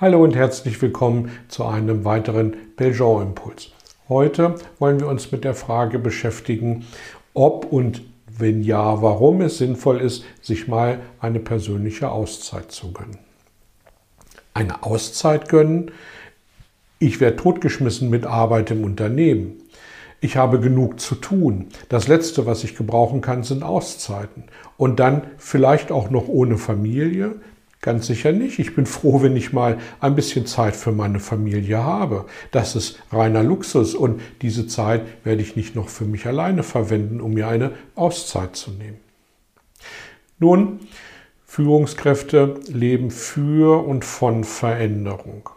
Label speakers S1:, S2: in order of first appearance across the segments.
S1: Hallo und herzlich willkommen zu einem weiteren Belgian-Impuls. Heute wollen wir uns mit der Frage beschäftigen, ob und wenn ja, warum es sinnvoll ist, sich mal eine persönliche Auszeit zu gönnen. Eine Auszeit gönnen? Ich werde totgeschmissen mit Arbeit im Unternehmen. Ich habe genug zu tun. Das Letzte, was ich gebrauchen kann, sind Auszeiten. Und dann vielleicht auch noch ohne Familie, Ganz sicher nicht. Ich bin froh, wenn ich mal ein bisschen Zeit für meine Familie habe. Das ist reiner Luxus und diese Zeit werde ich nicht noch für mich alleine verwenden, um mir eine Auszeit zu nehmen. Nun, Führungskräfte leben für und von Veränderung.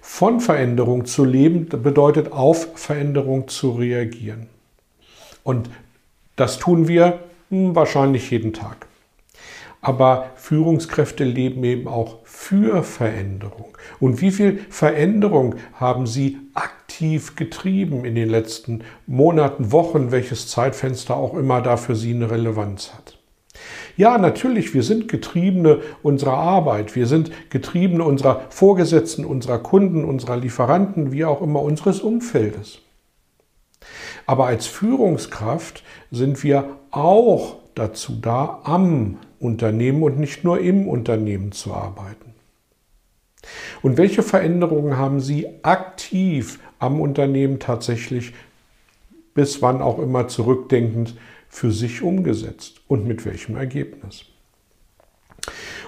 S1: Von Veränderung zu leben bedeutet auf Veränderung zu reagieren. Und das tun wir hm, wahrscheinlich jeden Tag. Aber Führungskräfte leben eben auch für Veränderung. Und wie viel Veränderung haben Sie aktiv getrieben in den letzten Monaten, Wochen, welches Zeitfenster auch immer da für Sie eine Relevanz hat? Ja, natürlich, wir sind Getriebene unserer Arbeit, wir sind Getriebene unserer Vorgesetzten, unserer Kunden, unserer Lieferanten, wie auch immer unseres Umfeldes. Aber als Führungskraft sind wir auch dazu da, am Unternehmen und nicht nur im Unternehmen zu arbeiten. Und welche Veränderungen haben Sie aktiv am Unternehmen tatsächlich bis wann auch immer zurückdenkend für sich umgesetzt und mit welchem Ergebnis?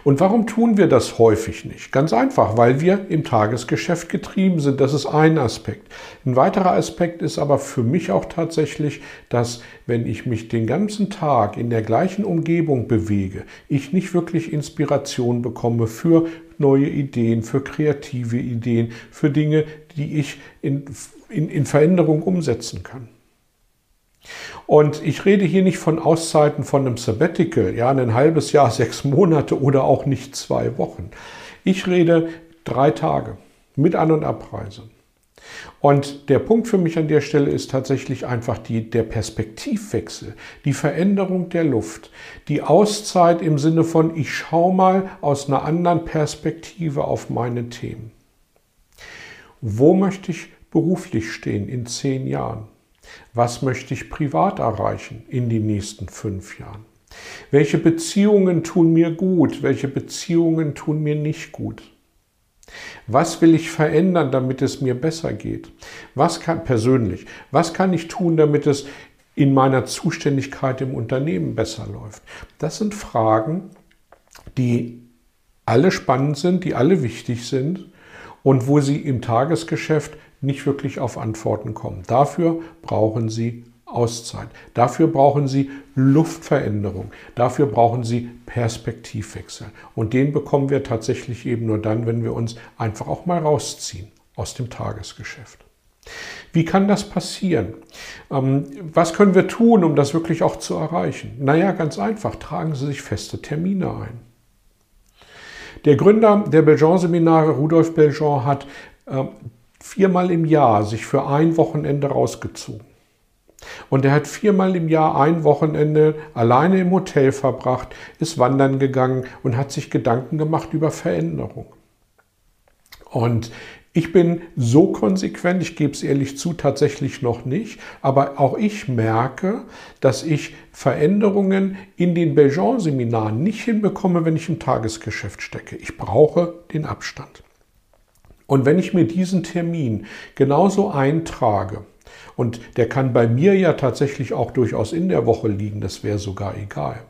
S1: Und warum tun wir das häufig nicht? Ganz einfach, weil wir im Tagesgeschäft getrieben sind. Das ist ein Aspekt. Ein weiterer Aspekt ist aber für mich auch tatsächlich, dass wenn ich mich den ganzen Tag in der gleichen Umgebung bewege, ich nicht wirklich Inspiration bekomme für neue Ideen, für kreative Ideen, für Dinge, die ich in, in, in Veränderung umsetzen kann. Und ich rede hier nicht von Auszeiten von einem Sabbatical, ja, ein halbes Jahr, sechs Monate oder auch nicht zwei Wochen. Ich rede drei Tage mit An- und Abreise. Und der Punkt für mich an der Stelle ist tatsächlich einfach die, der Perspektivwechsel, die Veränderung der Luft, die Auszeit im Sinne von, ich schaue mal aus einer anderen Perspektive auf meine Themen. Wo möchte ich beruflich stehen in zehn Jahren? Was möchte ich privat erreichen in den nächsten fünf Jahren? Welche Beziehungen tun mir gut? Welche Beziehungen tun mir nicht gut? Was will ich verändern, damit es mir besser geht? Was kann persönlich? Was kann ich tun, damit es in meiner Zuständigkeit im Unternehmen besser läuft? Das sind Fragen, die alle spannend sind, die alle wichtig sind und wo Sie im Tagesgeschäft nicht wirklich auf Antworten kommen. Dafür brauchen Sie Auszeit. Dafür brauchen Sie Luftveränderung. Dafür brauchen Sie Perspektivwechsel. Und den bekommen wir tatsächlich eben nur dann, wenn wir uns einfach auch mal rausziehen aus dem Tagesgeschäft. Wie kann das passieren? Ähm, was können wir tun, um das wirklich auch zu erreichen? Naja, ganz einfach, tragen Sie sich feste Termine ein. Der Gründer der Belgian-Seminare, Rudolf Belgian, hat äh, viermal im Jahr sich für ein Wochenende rausgezogen. Und er hat viermal im Jahr ein Wochenende alleine im Hotel verbracht, ist wandern gegangen und hat sich Gedanken gemacht über Veränderung. Und ich bin so konsequent, ich gebe es ehrlich zu, tatsächlich noch nicht, aber auch ich merke, dass ich Veränderungen in den Belgian-Seminaren nicht hinbekomme, wenn ich im Tagesgeschäft stecke. Ich brauche den Abstand. Und wenn ich mir diesen Termin genauso eintrage, und der kann bei mir ja tatsächlich auch durchaus in der Woche liegen, das wäre sogar egal.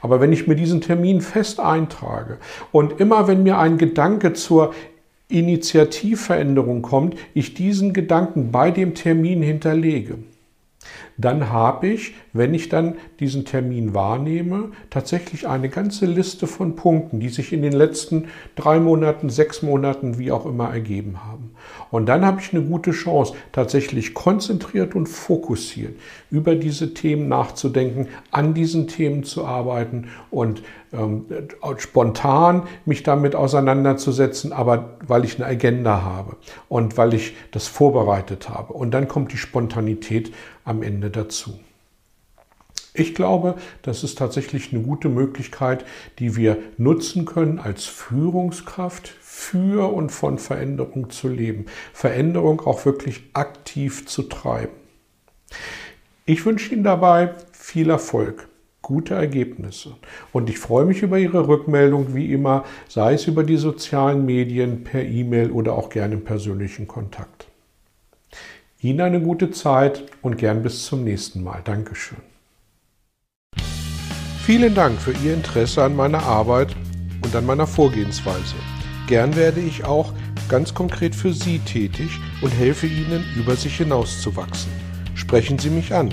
S1: Aber wenn ich mir diesen Termin fest eintrage und immer wenn mir ein Gedanke zur Initiativveränderung kommt, ich diesen Gedanken bei dem Termin hinterlege, dann habe ich, wenn ich dann diesen Termin wahrnehme, tatsächlich eine ganze Liste von Punkten, die sich in den letzten drei Monaten, sechs Monaten, wie auch immer ergeben haben. Und dann habe ich eine gute Chance, tatsächlich konzentriert und fokussiert über diese Themen nachzudenken, an diesen Themen zu arbeiten und ähm, spontan mich damit auseinanderzusetzen, aber weil ich eine Agenda habe und weil ich das vorbereitet habe. Und dann kommt die Spontanität am Ende dazu. Ich glaube, das ist tatsächlich eine gute Möglichkeit, die wir nutzen können als Führungskraft für und von Veränderung zu leben. Veränderung auch wirklich aktiv zu treiben. Ich wünsche Ihnen dabei viel Erfolg, gute Ergebnisse und ich freue mich über Ihre Rückmeldung wie immer, sei es über die sozialen Medien, per E-Mail oder auch gerne im persönlichen Kontakt. Ihnen eine gute Zeit und gern bis zum nächsten Mal. Dankeschön. Vielen Dank für Ihr Interesse an meiner Arbeit und an meiner Vorgehensweise. Gern werde ich auch ganz konkret für Sie tätig und helfe Ihnen, über sich hinauszuwachsen. Sprechen Sie mich an.